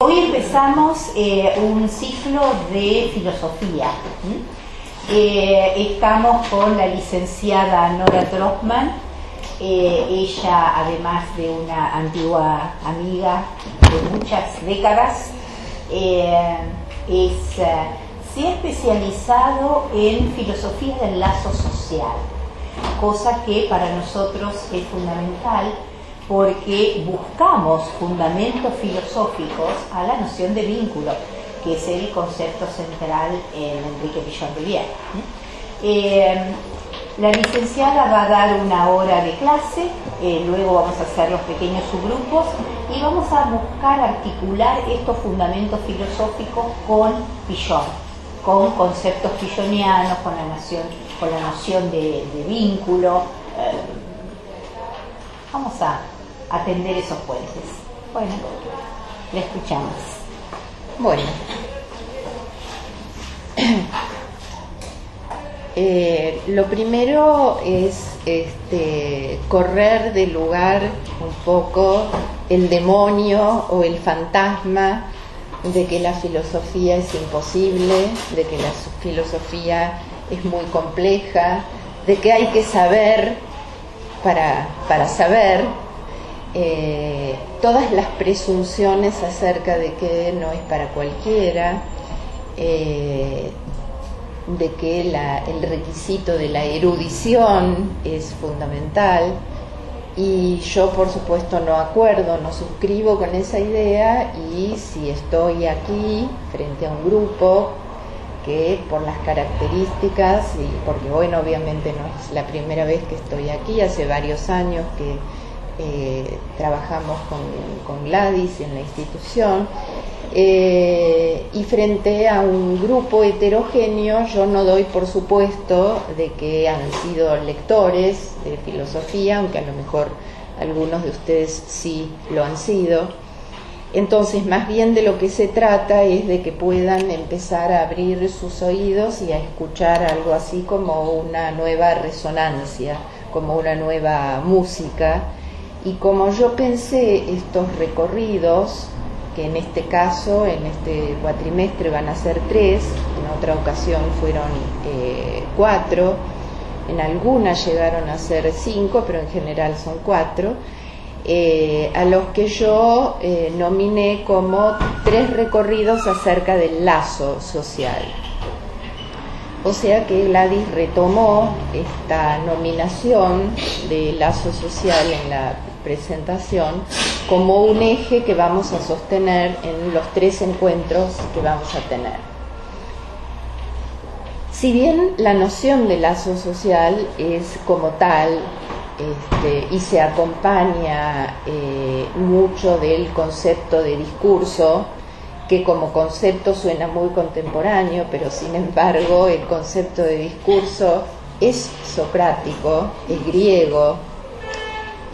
Hoy empezamos eh, un ciclo de filosofía. Eh, estamos con la licenciada Nora Trossman. Eh, ella, además de una antigua amiga de muchas décadas, es, se ha especializado en filosofía del lazo social, cosa que para nosotros es fundamental porque buscamos fundamentos filosóficos a la noción de vínculo, que es el concepto central en Enrique Pillon Rivière. Eh, la licenciada va a dar una hora de clase, eh, luego vamos a hacer los pequeños subgrupos y vamos a buscar articular estos fundamentos filosóficos con Pillon, con conceptos pillonianos, con la, noción, con la noción de, vínculo. Eh, vamos a atender esos puentes. Bueno, le escuchamos. Bueno. Eh, lo primero es este, correr del lugar un poco el demonio o el fantasma de que la filosofía es imposible, de que la filosofía es muy compleja, de que hay que saber para, para saber, eh, todas las presunciones acerca de que no es para cualquiera, eh, de que el requisito de la erudición es fundamental. Y yo por supuesto no acuerdo, no suscribo con esa idea y si estoy aquí frente a un grupo que por las características y porque bueno obviamente no es la primera vez que estoy aquí, hace varios años que eh, trabajamos con, Gladys en la institución, eh, y frente a un grupo heterogéneo yo no doy por supuesto de que han sido lectores de filosofía, aunque a lo mejor algunos de ustedes sí lo han sido. Entonces, más bien de lo que se trata es de que puedan empezar a abrir sus oídos y a escuchar algo así como una nueva resonancia, como una nueva música y como yo pensé estos recorridos, que en este caso, en este cuatrimestre van a ser tres, en otra ocasión fueron eh, cuatro, en algunas llegaron a ser cinco, pero en general son cuatro, eh, a los que yo eh, nominé como tres recorridos acerca del lazo social. O sea que Gladys retomó esta nominación de lazo social en la presentación como un eje que vamos a sostener en los tres encuentros que vamos a tener. Si bien la noción de lazo social es como tal este, y se acompaña eh, mucho del concepto de discurso, que como concepto suena muy contemporáneo, pero sin embargo el concepto de discurso es socrático, es griego.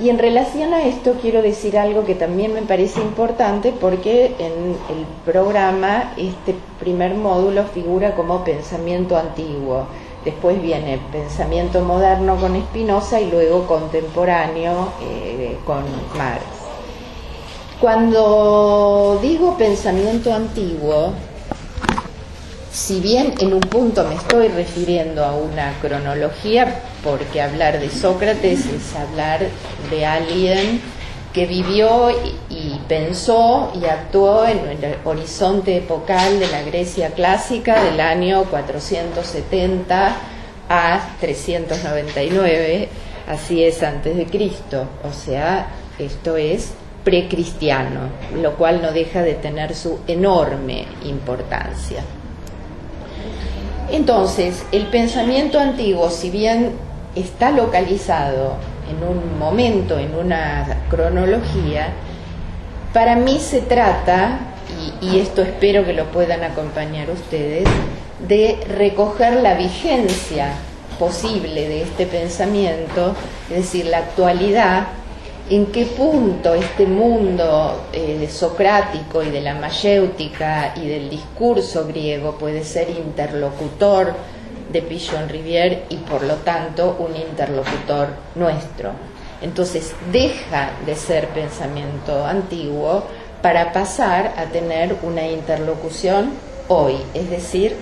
Y en relación a esto quiero decir algo que también me parece importante porque en el programa este primer módulo figura como pensamiento antiguo. Después viene pensamiento moderno con Spinoza y luego contemporáneo eh, con Marx. Cuando digo pensamiento antiguo, si bien en un punto me estoy refiriendo a una cronología, porque hablar de Sócrates es hablar de alguien que vivió y, pensó y actuó en el horizonte epocal de la Grecia clásica del año 470 a 399, así es antes de Cristo, o sea, esto es precristiano, lo cual no deja de tener su enorme importancia. Entonces, el pensamiento antiguo, si bien está localizado en un momento, en una cronología, para mí se trata, y, esto espero que lo puedan acompañar ustedes, de recoger la vigencia posible de este pensamiento, es decir, la actualidad en qué punto este mundo eh, socrático y de la mayéutica y del discurso griego puede ser interlocutor de Pichon Rivière y por lo tanto un interlocutor nuestro. Entonces deja de ser pensamiento antiguo para pasar a tener una interlocución hoy. Es decir,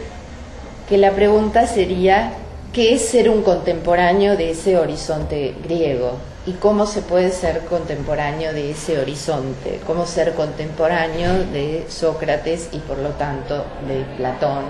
que la pregunta sería, ¿qué es ser un contemporáneo de ese horizonte griego? ¿Y cómo se puede ser contemporáneo de ese horizonte? ¿Cómo ser contemporáneo de Sócrates y por lo tanto de Platón?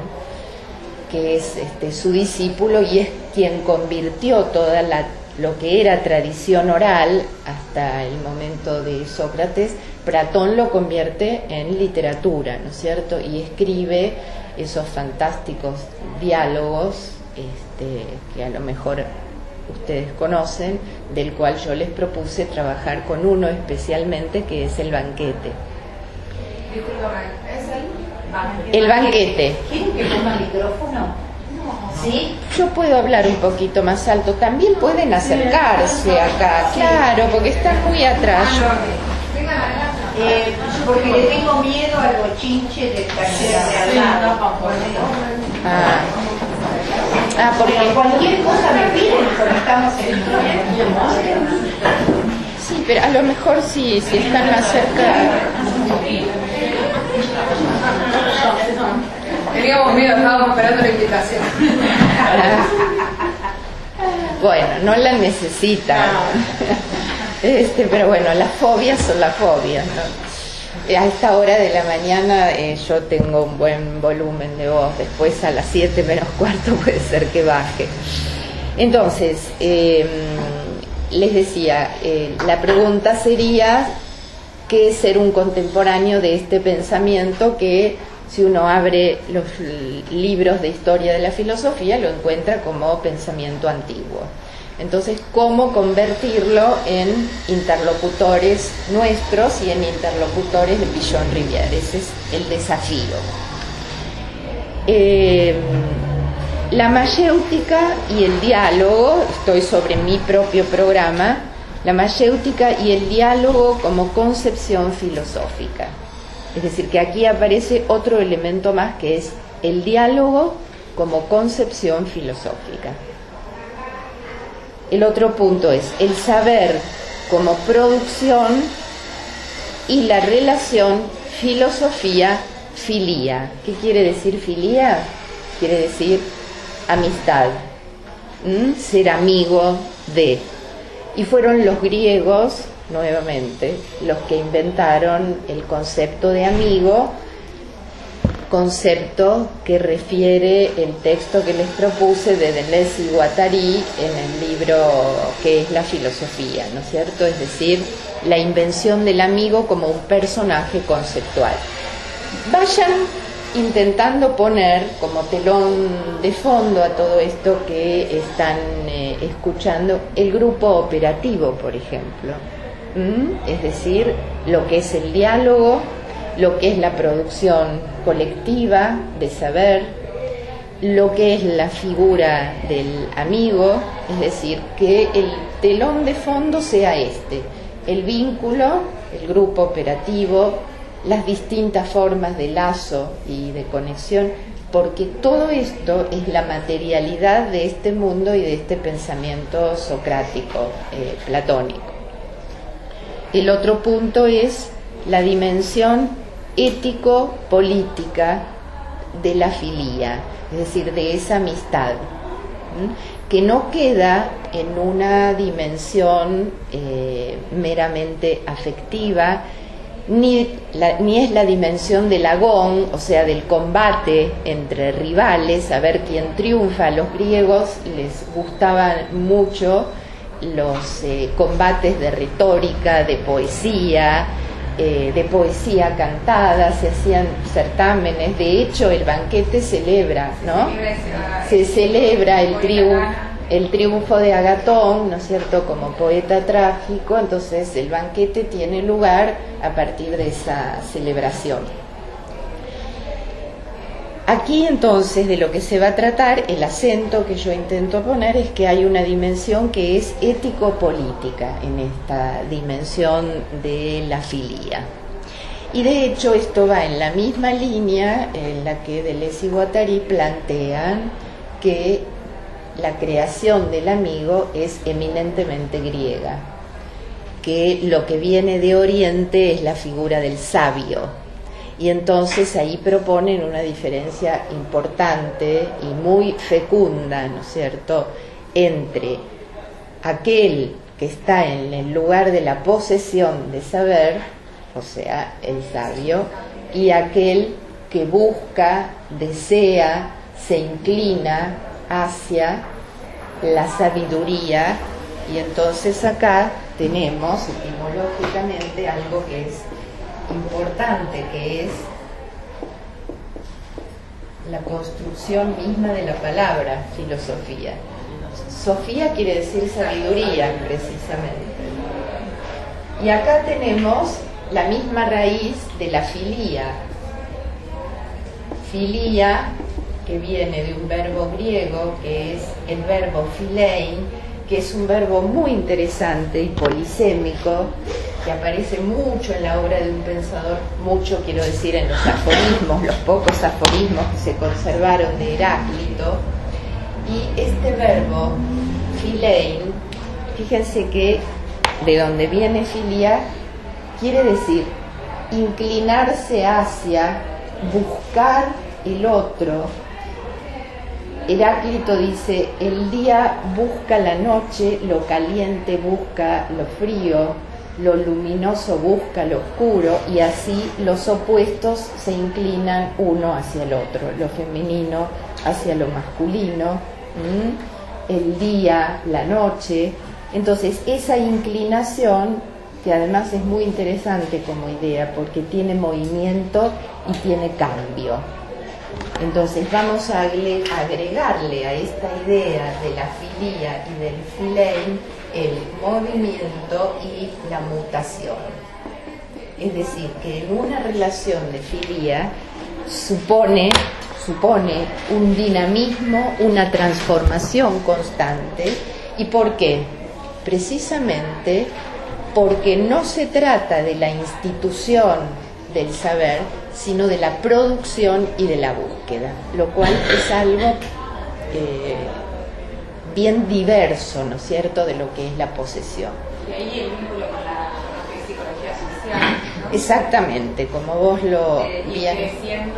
que es este, su discípulo y es quien convirtió toda la, lo que era tradición oral hasta el momento de Sócrates, Platón lo convierte en literatura, ¿no es cierto? Y escribe esos fantásticos diálogos este, que a lo mejor ustedes conocen, del cual yo les propuse trabajar con uno especialmente, que es el banquete. El banquete. ¿Quieren que ponga micrófono? ¿Sí? Yo puedo hablar un poquito más alto. También pueden acercarse acá, claro, porque están muy atrás. Eh, porque le tengo miedo al bochinche del taller de al lado. Ah, ah porque cualquier cosa me piden en el sí, pero a lo mejor sí, si están más cerca. Teníamos miedo, estábamos esperando la invitación. Bueno, no la necesitan. Este, pero bueno, las fobias son las fobias, ¿no? A esta hora de la mañana eh, yo tengo un buen volumen de voz, después a las 7 menos cuarto puede ser que baje. Entonces, eh, les decía, eh, la pregunta sería, ¿qué es ser un contemporáneo de este pensamiento que si uno abre los libros de historia de la filosofía, lo encuentra como pensamiento antiguo. Entonces, ¿cómo convertirlo en interlocutores nuestros y en interlocutores de Pillon Rivière? Ese es el desafío. Eh, la mayéutica y el diálogo, estoy sobre mi propio programa, la mayéutica y el diálogo como concepción filosófica. Es decir, que aquí aparece otro elemento más que es el diálogo como concepción filosófica. El otro punto es el saber como producción y la relación filosofía-filía. ¿Qué quiere decir filía? Quiere decir amistad, ser amigo de. Y fueron los griegos nuevamente los que inventaron el concepto de amigo, concepto que refiere el texto que les propuse de Deleuze y Guattari en el libro que es la filosofía, ¿no es cierto? Es decir, la invención del amigo como un personaje conceptual. Vayan intentando poner como telón de fondo a todo esto que están eh, escuchando el grupo operativo, por ejemplo. Es decir, lo que es el diálogo, lo que es la producción colectiva de saber, lo que es la figura del amigo, es decir, que el telón de fondo sea este, el vínculo, el grupo operativo, las distintas formas de lazo y de conexión, porque todo esto es la materialidad de este mundo y de este pensamiento socrático, eh, platónico. El otro punto es la dimensión ético-política de la filía, es decir, de esa amistad, que no queda en una dimensión eh, meramente afectiva, ni, ni, es la dimensión del agón, o sea, del combate entre rivales, a ver quién triunfa. A los griegos les gustaba mucho los eh, combates de retórica, de poesía, eh, de poesía cantada, se hacían certámenes, de hecho el banquete celebra, ¿no? Se celebra el triunfo, el triunfo de Agatón, ¿no es cierto?, como poeta trágico, entonces el banquete tiene lugar a partir de esa celebración. Aquí entonces de lo que se va a tratar, el acento que yo intento poner es que hay una dimensión que es ético-política en esta dimensión de la filía. Y de hecho esto va en la misma línea en la que Deleuze y Guattari plantean que la creación del amigo es eminentemente griega. que lo que viene de Oriente es la figura del sabio. Y entonces ahí proponen una diferencia importante y muy fecunda, ¿no es cierto?, entre aquel que está en el lugar de la posesión de saber, o sea, el sabio, y aquel que busca, desea, se inclina hacia la sabiduría y entonces acá tenemos etimológicamente algo que es importante, que es la construcción misma de la palabra filosofía. Sofía quiere decir sabiduría, precisamente. Y acá tenemos la misma raíz de la filía. Filía, que viene de un verbo griego, que es el verbo filein, que es un verbo muy interesante y polisémico, que aparece mucho en la obra de un pensador, mucho quiero decir en los aforismos, los pocos aforismos que se conservaron de Heráclito. Y este verbo, filein, fíjense que de donde viene filia, quiere decir inclinarse hacia, buscar el otro, Heráclito dice, el día busca la noche, lo caliente busca lo frío, lo luminoso busca lo oscuro y así los opuestos se inclinan uno hacia el otro, lo femenino hacia lo masculino, el día, la noche. Entonces esa inclinación, que además es muy interesante como idea porque tiene movimiento y tiene cambio. Entonces vamos a agregarle a esta idea de la filía y del filein el movimiento y la mutación. Es decir, que en una relación de filía supone, supone un dinamismo, una transformación constante. ¿Y por qué? Precisamente porque no se trata de la institución del saber, sino de la producción y de la búsqueda, lo cual es algo eh, bien diverso, ¿no es cierto?, de lo que es la posesión. Y ahí el vínculo con la psicología social. Exactamente, como vos lo eh, bien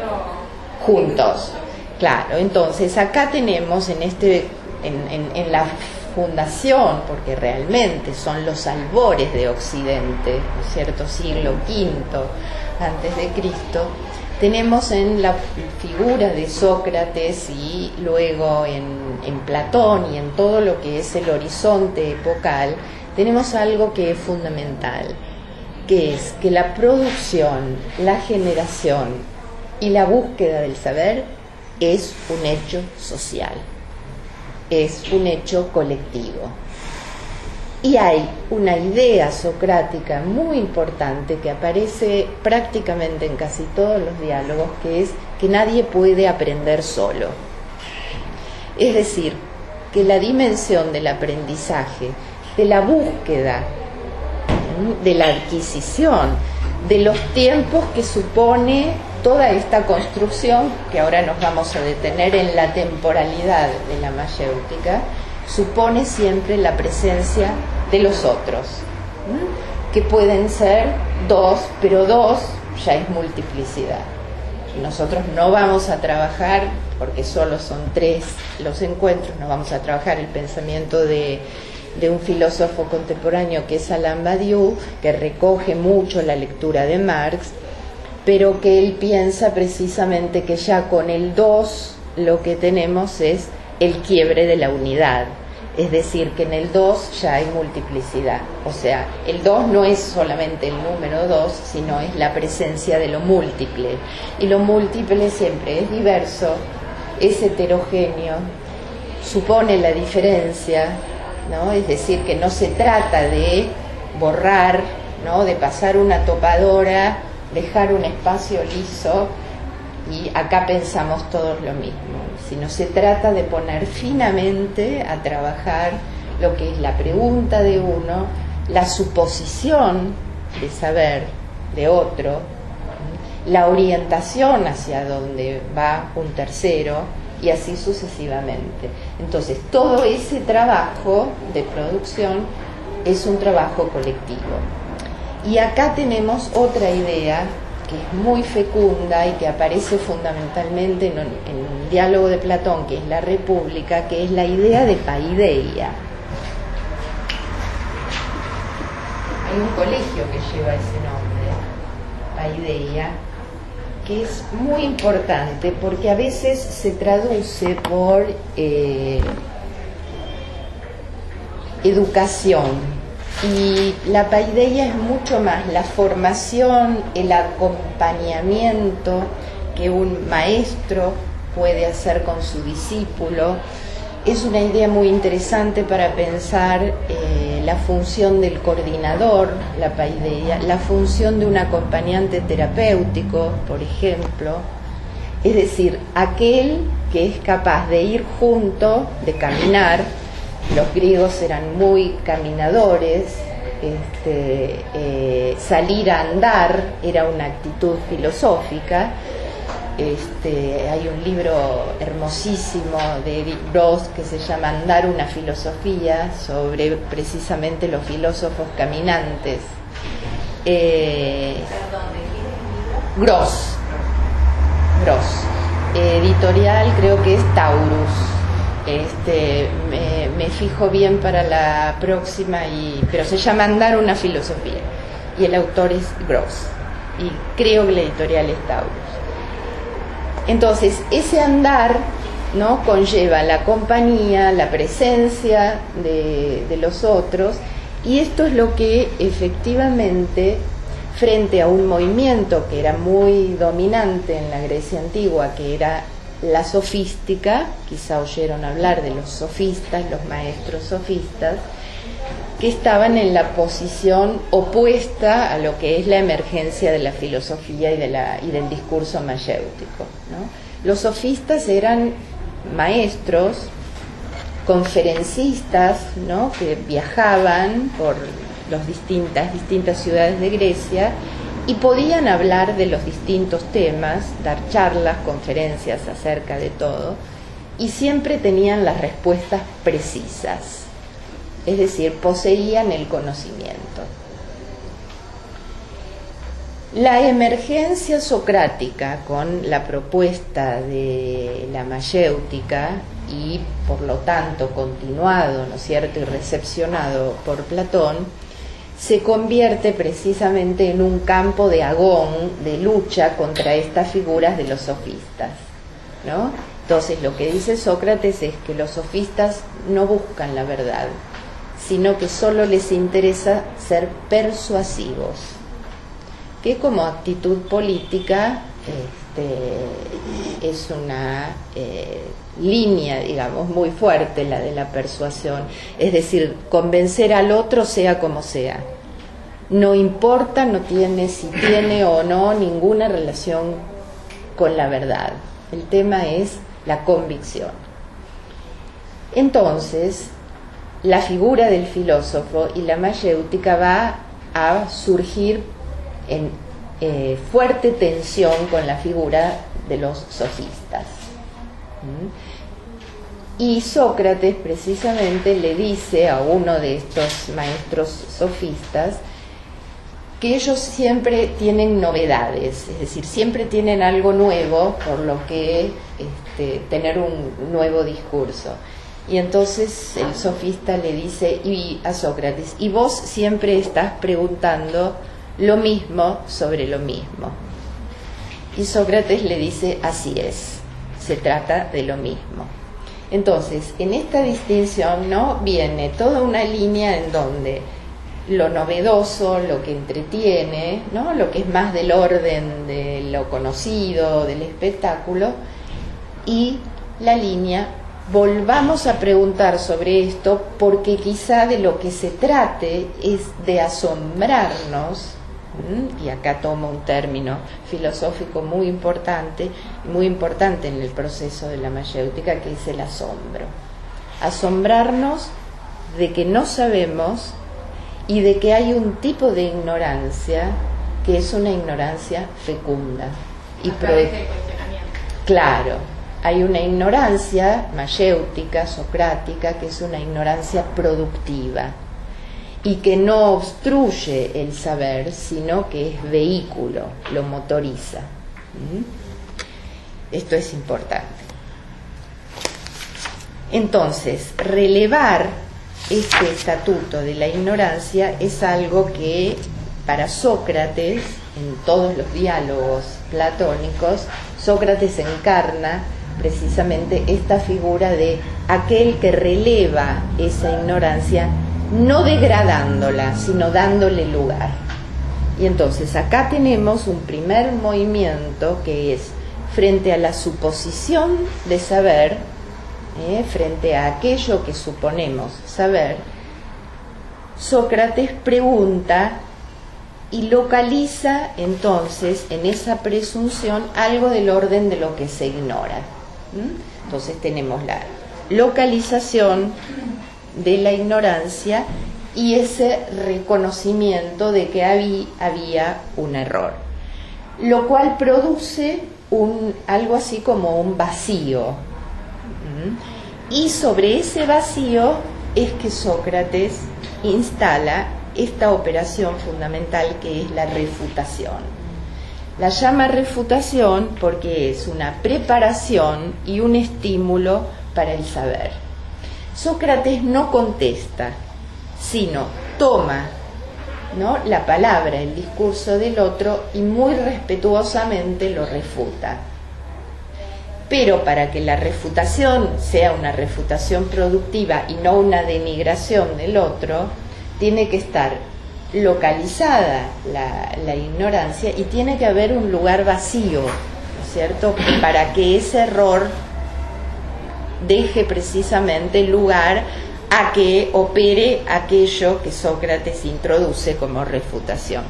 juntos. Claro, entonces acá tenemos en este en, en, la fundación, porque realmente son los albores de Occidente, ¿no es cierto? Siglo V, antes de Cristo, tenemos en la figura de Sócrates y luego en, Platón y en todo lo que es el horizonte epocal, tenemos algo que es fundamental, que es que la producción, la generación y la búsqueda del saber es un hecho social, es un hecho colectivo. Y hay una idea socrática muy importante que aparece prácticamente en casi todos los diálogos, que es que nadie puede aprender solo. Es decir, que la dimensión del aprendizaje, de la búsqueda, de la adquisición, de los tiempos que supone toda esta construcción, que ahora nos vamos a detener en la temporalidad de la mayéutica, supone siempre la presencia de los otros, que pueden ser dos, pero dos ya es multiplicidad. Nosotros no vamos a trabajar, porque solo son tres los encuentros, no vamos a trabajar el pensamiento de, de un filósofo contemporáneo que es Alain Badiou, que recoge mucho la lectura de Marx, pero que él piensa precisamente que ya con el dos lo que tenemos es el quiebre de la unidad, es decir, que en el 2 ya hay multiplicidad. O sea, el 2 no es solamente el número 2, sino es la presencia de lo múltiple. Y lo múltiple siempre es diverso, es heterogéneo, supone la diferencia, ¿no? Es decir, que no se trata de borrar, ¿no? De pasar una topadora, dejar un espacio liso y acá pensamos todos lo mismo, sino se trata de poner finamente a trabajar lo que es la pregunta de uno, la suposición de saber de otro, la orientación hacia donde va un tercero y así sucesivamente. Entonces, todo ese trabajo de producción es un trabajo colectivo. Y acá tenemos otra idea que es muy fecunda y que aparece fundamentalmente en, un diálogo de Platón, que es la República, que es la idea de paideia. Hay un colegio que lleva ese nombre, paideia, que es muy importante porque a veces se traduce por eh, educación, y la paideia es mucho más la formación, el acompañamiento que un maestro puede hacer con su discípulo. Es una idea muy interesante para pensar eh, la función del coordinador, la paideia, la función de un acompañante terapéutico, por ejemplo. Es decir, aquel que es capaz de ir junto, de caminar, los griegos eran muy caminadores, este, eh, salir a andar era una actitud filosófica. Este, hay un libro hermosísimo de Edith que se llama Andar una filosofía sobre precisamente los filósofos caminantes. Eh, Gross, Gross. Editorial creo que es Taurus. Este, me, fijo bien para la próxima, y, pero se llama Andar una filosofía. Y el autor es Gross. Y creo que la editorial es Taurus. Entonces, ese andar ¿no? conlleva la compañía, la presencia de, de los otros, y esto es lo que efectivamente frente a un movimiento que era muy dominante en la Grecia antigua, que era la sofística, quizá oyeron hablar de los sofistas, los maestros sofistas, que estaban en la posición opuesta a lo que es la emergencia de la filosofía y, del discurso mayéutico. Los sofistas eran maestros, conferencistas, ¿no? que viajaban por las distintas, distintas ciudades de Grecia y podían hablar de los distintos temas, dar charlas, conferencias acerca de todo, y siempre tenían las respuestas precisas, es decir, poseían el conocimiento. La emergencia socrática con la propuesta de la mayéutica y por lo tanto continuado, ¿no es cierto?, y recepcionado por Platón, se convierte precisamente en un campo de agón, de lucha contra estas figuras de los sofistas. ¿no? Entonces lo que dice Sócrates es que los sofistas no buscan la verdad, sino que solo les interesa ser persuasivos, que como actitud política este, es una eh, línea, digamos, muy fuerte la de la persuasión, es decir, convencer al otro sea como sea. No importa, no tiene si tiene o no ninguna relación con la verdad. El tema es la convicción. Entonces, la figura del filósofo y la mayéutica va a surgir en eh, fuerte tensión con la figura de los sofistas. Y Sócrates precisamente le dice a uno de estos maestros sofistas que ellos siempre tienen novedades, es decir, siempre tienen algo nuevo por lo que este, tener un nuevo discurso. Y entonces el sofista le dice a Sócrates, y vos siempre estás preguntando lo mismo sobre lo mismo. Y Sócrates le dice, así es, se trata de lo mismo. Entonces, en esta distinción no viene toda una línea en donde lo novedoso, lo que entretiene, ¿no? lo que es más del orden de lo conocido, del espectáculo, y la línea, volvamos a preguntar sobre esto porque quizá de lo que se trate es de asombrarnos y acá tomo un término filosófico muy importante, muy importante en el proceso de la mayéutica, que es el asombro. Asombrarnos de que no sabemos y de que hay un tipo de ignorancia que es una ignorancia fecunda. Y claro, hay una ignorancia mayéutica, socrática, que es una ignorancia productiva y que no obstruye el saber, sino que es vehículo, lo motoriza. Esto es importante. Entonces, relevar este estatuto de la ignorancia es algo que para Sócrates, en todos los diálogos platónicos, Sócrates encarna precisamente esta figura de aquel que releva esa ignorancia, no degradándola, sino dándole lugar. Y entonces acá tenemos un primer movimiento que es frente a la suposición de saber, eh, frente a aquello que suponemos saber, Sócrates pregunta y localiza entonces en esa presunción algo del orden de lo que se ignora. Entonces tenemos la localización de la ignorancia y ese reconocimiento de que había, un error, lo cual produce algo así como un vacío. Y sobre ese vacío es que Sócrates instala esta operación fundamental que es la refutación. La llama refutación porque es una preparación y un estímulo para el saber. Sócrates no contesta, sino toma ¿no? la palabra, el discurso del otro y muy respetuosamente lo refuta. Pero para que la refutación sea una refutación productiva y no una denigración del otro, tiene que estar localizada la, ignorancia y tiene que haber un lugar vacío, ¿no es cierto?, para que ese error deje precisamente lugar a que opere aquello que Sócrates introduce como refutación.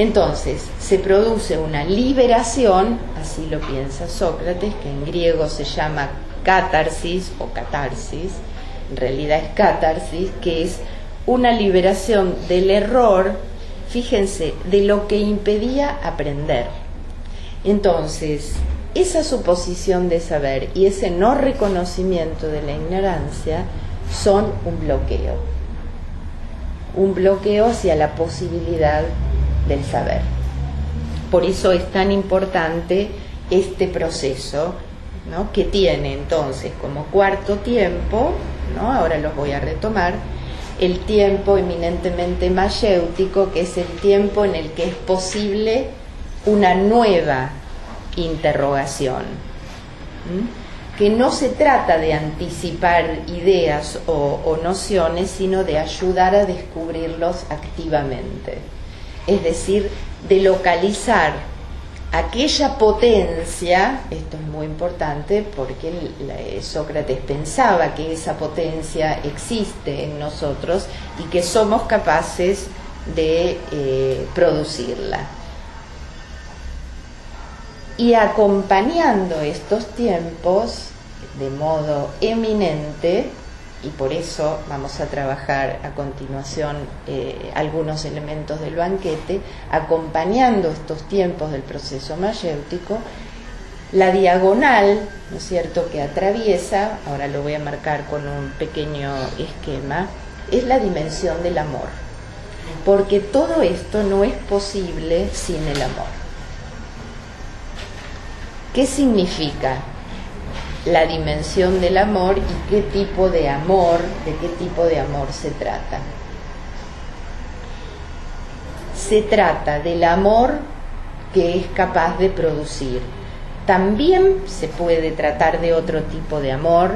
Entonces, se produce una liberación, así lo piensa Sócrates, que en griego se llama catarsis o catarsis, en realidad es catarsis, que es una liberación del error, fíjense, de lo que impedía aprender. Entonces, esa suposición de saber y ese no reconocimiento de la ignorancia son un bloqueo, un bloqueo hacia la posibilidad del saber. Por eso es tan importante este proceso ¿no? que tiene entonces como cuarto tiempo, ¿no? ahora los voy a retomar, el tiempo eminentemente mayéutico, que es el tiempo en el que es posible una nueva interrogación, que no se trata de anticipar ideas o, o nociones, sino de ayudar a descubrirlos activamente, es decir, de localizar aquella potencia, esto es muy importante porque Sócrates pensaba que esa potencia existe en nosotros y que somos capaces de eh, producirla. Y acompañando estos tiempos de modo eminente, y por eso vamos a trabajar a continuación eh, algunos elementos del banquete, acompañando estos tiempos del proceso mayéutico, la diagonal, ¿no es cierto?, que atraviesa, ahora lo voy a marcar con un pequeño esquema, es la dimensión del amor, porque todo esto no es posible sin el amor. ¿Qué significa? La dimensión del amor y qué tipo de amor, de qué tipo de amor se trata. Se trata del amor que es capaz de producir. También se puede tratar de otro tipo de amor,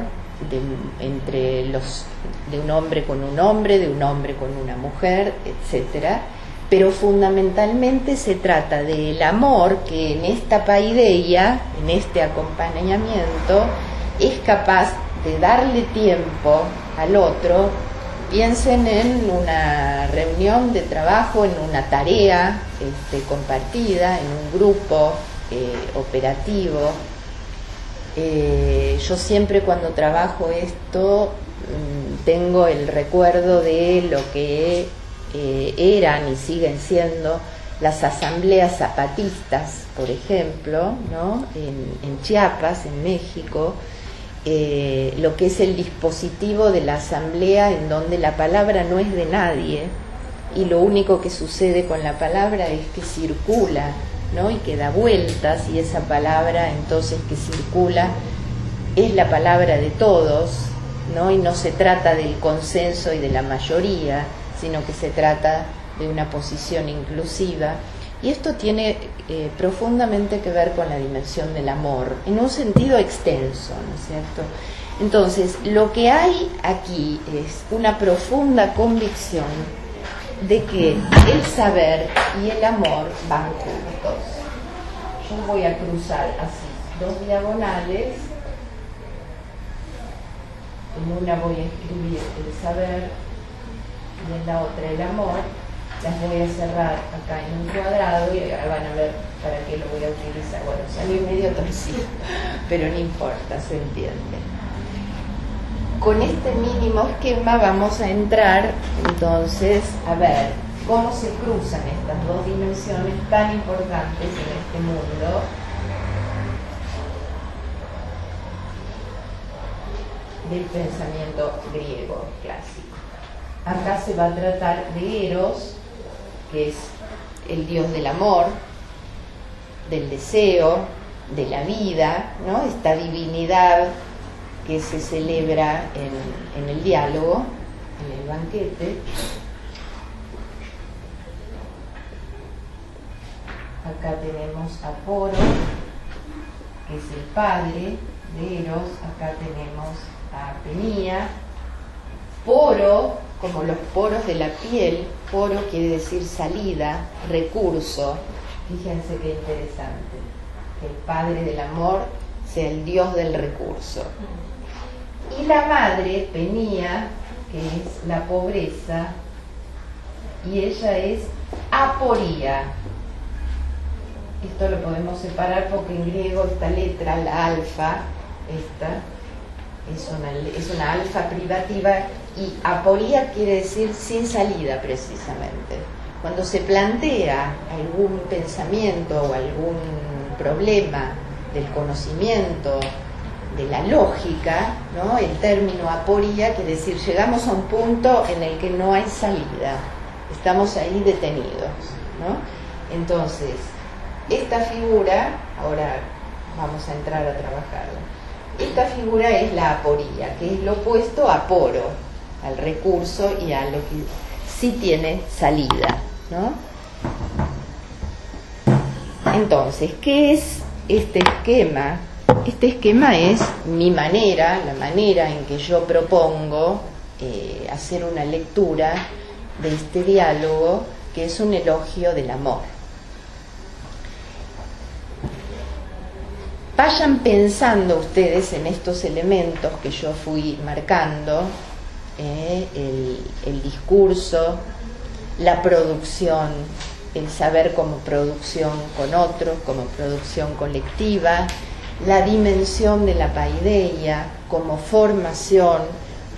de, entre los de un hombre con un hombre, de un hombre con una mujer, etcétera, pero fundamentalmente se trata del amor que en esta paideia, en este acompañamiento, es capaz de darle tiempo al otro. Piensen en una reunión de trabajo, en una tarea este, compartida, en un grupo eh, operativo. Eh, yo siempre cuando trabajo esto mm, tengo el recuerdo de lo que eran y siguen siendo las asambleas zapatistas, por ejemplo, ¿no? en, Chiapas, en México, eh, lo que es el dispositivo de la asamblea en donde la palabra no es de nadie y lo único que sucede con la palabra es que circula, ¿no? Y que da vueltas y esa palabra entonces que circula es la palabra de todos, ¿no? Y no se trata del consenso y de la mayoría, sino que se trata de una posición inclusiva. Y esto tiene eh, profundamente que ver con la dimensión del amor, en un sentido extenso, ¿no es cierto? Entonces, lo que hay aquí es una profunda convicción de que el saber y el amor van juntos. Yo voy a cruzar así dos diagonales. En una voy a escribir el saber y en la otra el amor. Las voy a cerrar acá en un cuadrado y ahora van a ver para qué lo voy a utilizar. Bueno, salió medio torcido, pero no importa, se entiende con este mínimo esquema vamos a entrar entonces a ver cómo se cruzan estas dos dimensiones tan importantes en este mundo. del pensamiento griego clásico. Acá se va a tratar de Eros, que es el dios del amor, del deseo, de la vida, ¿no? Esta divinidad que se celebra en, el diálogo, en el banquete. Acá tenemos a Poro, que es el padre de Eros. Acá tenemos a Penía. Poro, como los poros de la piel, poro quiere decir salida, recurso. Fíjense qué interesante. Que el padre del amor sea el dios del recurso. Y la madre, Penía, que es la pobreza, y ella es aporía. Esto lo podemos separar porque en griego esta letra, la alfa, esta, es una, es una alfa privativa y aporía quiere decir sin salida precisamente. Cuando se plantea algún pensamiento o algún problema del conocimiento, de la lógica, ¿no? el término aporía quiere decir llegamos a un punto en el que no hay salida, estamos ahí detenidos. ¿no? Entonces, esta figura, ahora vamos a entrar a trabajarla, esta figura es la aporía, que es lo opuesto a poro, al recurso y a lo que sí tiene salida. ¿no? Entonces, ¿qué es este esquema este esquema es mi manera, la manera en que yo propongo eh, hacer una lectura de este diálogo que es un elogio del amor. Vayan pensando ustedes en estos elementos que yo fui marcando, eh, el discurso, la producción, el saber como producción con otros, como producción colectiva, la dimensión de la paideia como formación,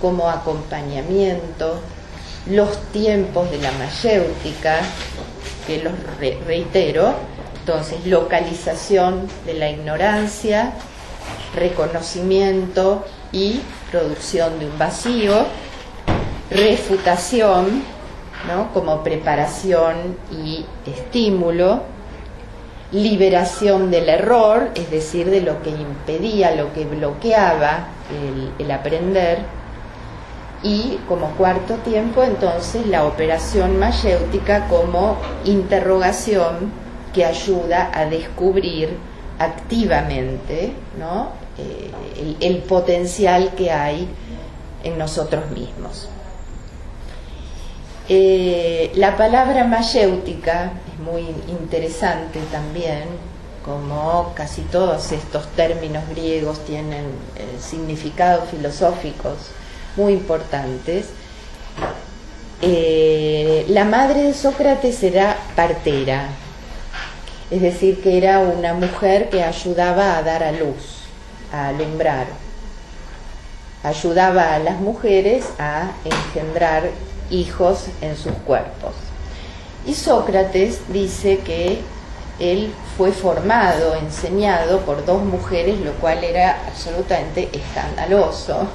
como acompañamiento, los tiempos de la mayéutica, que los reitero, entonces localización de la ignorancia, reconocimiento y producción de un vacío, refutación ¿no? como preparación y estímulo, liberación del error, es decir, de lo que impedía, lo que bloqueaba el, aprender, y como cuarto tiempo entonces la operación mayéutica como interrogación que ayuda a descubrir activamente. Eh, el, potencial que hay en nosotros mismos. Eh, la palabra mayéutica es muy interesante también, como casi todos estos términos griegos tienen eh, significados filosóficos muy importantes. La madre de Sócrates era partera, es decir, que era una mujer que ayudaba a dar a luz, a alumbrar, ayudaba a las mujeres a engendrar hijos en sus cuerpos. Y Sócrates dice que él fue formado, enseñado por dos mujeres, lo cual era absolutamente escandaloso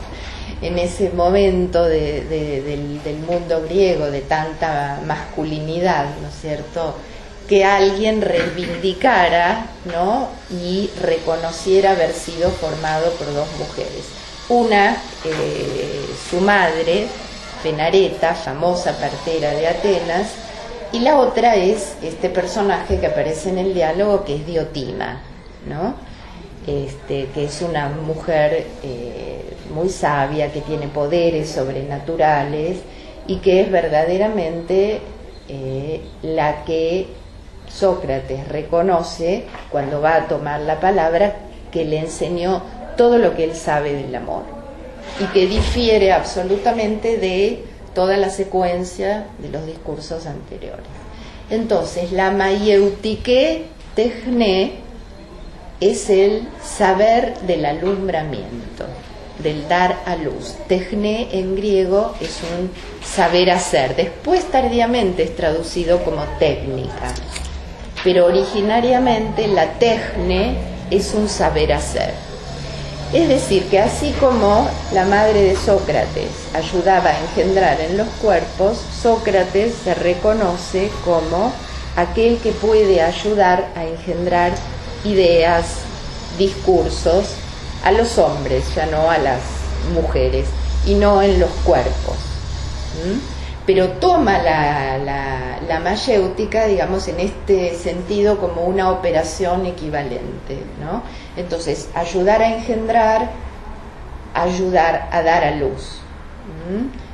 en ese momento de- de- del, del mundo griego de tanta masculinidad, ¿no es cierto? Que alguien reivindicara ¿no? y reconociera haber sido formado por dos mujeres. Una, eh, su madre, Penareta, famosa partera de Atenas, y la otra es este personaje que aparece en el diálogo que es Diotima, ¿no? Este, que es una mujer eh, muy sabia, que tiene poderes sobrenaturales y que es verdaderamente eh, la que Sócrates reconoce cuando va a tomar la palabra que le enseñó todo lo que él sabe del amor y que difiere absolutamente de toda la secuencia de los discursos anteriores. Entonces, la maieutike techne es el saber del alumbramiento, del dar a luz. Techne en griego es un saber hacer. Después tardíamente es traducido como técnica, pero originariamente la techne es un saber hacer. Es decir, que así como la madre de Sócrates ayudaba a engendrar en los cuerpos, Sócrates se reconoce como aquel que puede ayudar a engendrar ideas, discursos a los hombres, ya no a las mujeres, y no en los cuerpos. Pero toma la, la, la mayéutica, digamos, en este sentido como una operación equivalente. ¿no? Entonces, ayudar a engendrar, ayudar a dar a luz,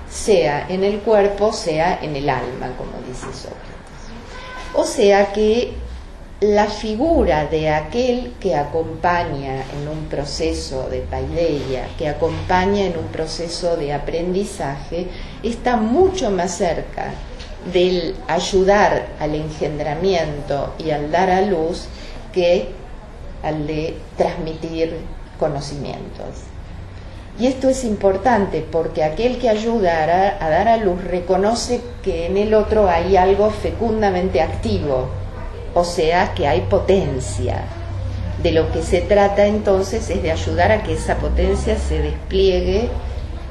sea en el cuerpo, sea en el alma, como dice Sócrates. O sea que la figura de aquel que acompaña en un proceso de paideia, que acompaña en un proceso de aprendizaje, está mucho más cerca del ayudar al engendramiento y al dar a luz que al de transmitir conocimientos. Y esto es importante porque aquel que ayuda a a dar a luz reconoce que en el otro hay algo fecundamente activo, o sea que hay potencia. De lo que se trata entonces es de ayudar a que esa potencia se despliegue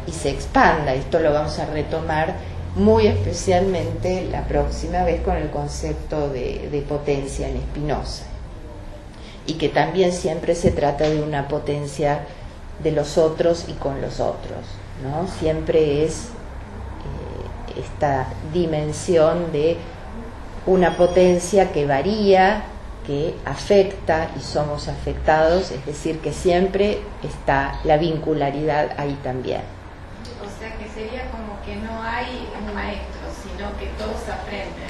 y se expanda. Esto lo vamos a retomar muy especialmente la próxima vez con el concepto de, potencia en Spinoza. Y que también siempre se trata de una potencia de los otros y con los otros. ¿no? Siempre es eh, esta dimensión de una potencia que varía, que afecta y somos afectados, es decir, que siempre está la vincularidad ahí también. O sea que sería como que no hay un maestro, sino que todos aprenden.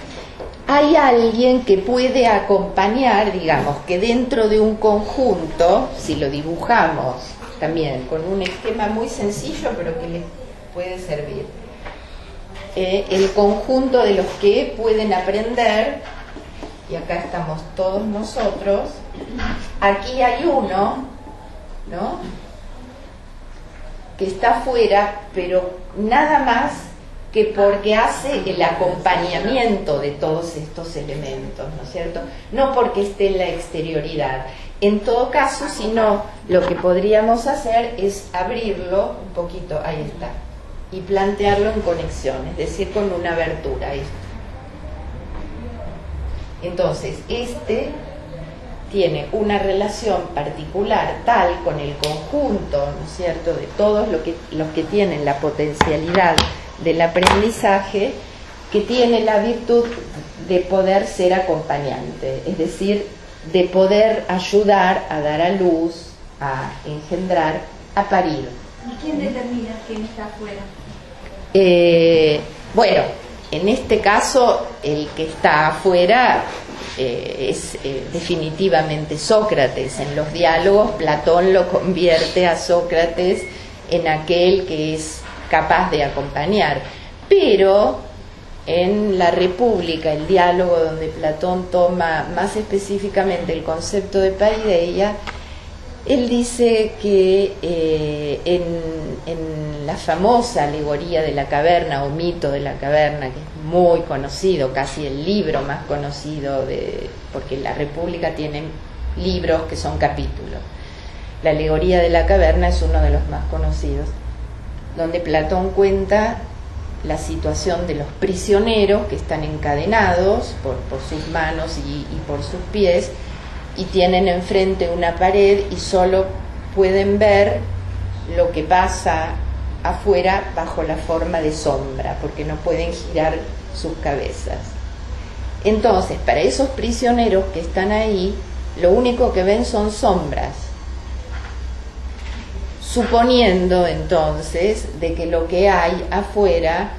Hay alguien que puede acompañar, digamos, que dentro de un conjunto, si lo dibujamos también con un esquema muy sencillo, pero que les puede servir, eh, el conjunto de los que pueden aprender, y acá estamos todos nosotros, aquí hay uno, ¿no? Que está afuera, pero nada más que porque hace el acompañamiento de todos estos elementos, ¿no es cierto? No porque esté en la exterioridad. En todo caso, si no, lo que podríamos hacer es abrirlo un poquito, ahí está, y plantearlo en conexión, es decir, con una abertura. Entonces, este tiene una relación particular tal con el conjunto, ¿no es cierto?, de todos los que, los que tienen la potencialidad del aprendizaje, que tiene la virtud de poder ser acompañante, es decir, de poder ayudar a dar a luz, a engendrar, a parir. ¿Y quién determina quién está afuera? Eh, bueno, en este caso, el que está afuera eh, es eh, definitivamente Sócrates. En los diálogos, Platón lo convierte a Sócrates en aquel que es capaz de acompañar. Pero en la República, el diálogo donde Platón toma más específicamente el concepto de paideia, Él dice que eh, en, la famosa alegoría de la caverna o mito de la caverna, que es muy conocido, casi el libro más conocido, de, porque la República tiene libros que son capítulos. La alegoría de la caverna es uno de los más conocidos, donde Platón cuenta la situación de los prisioneros que están encadenados por, sus manos y por sus pies y tienen enfrente una pared y solo pueden ver lo que pasa afuera bajo la forma de sombra, porque no pueden girar sus cabezas. Entonces, para esos prisioneros que están ahí, lo único que ven son sombras, suponiendo entonces de que lo que hay afuera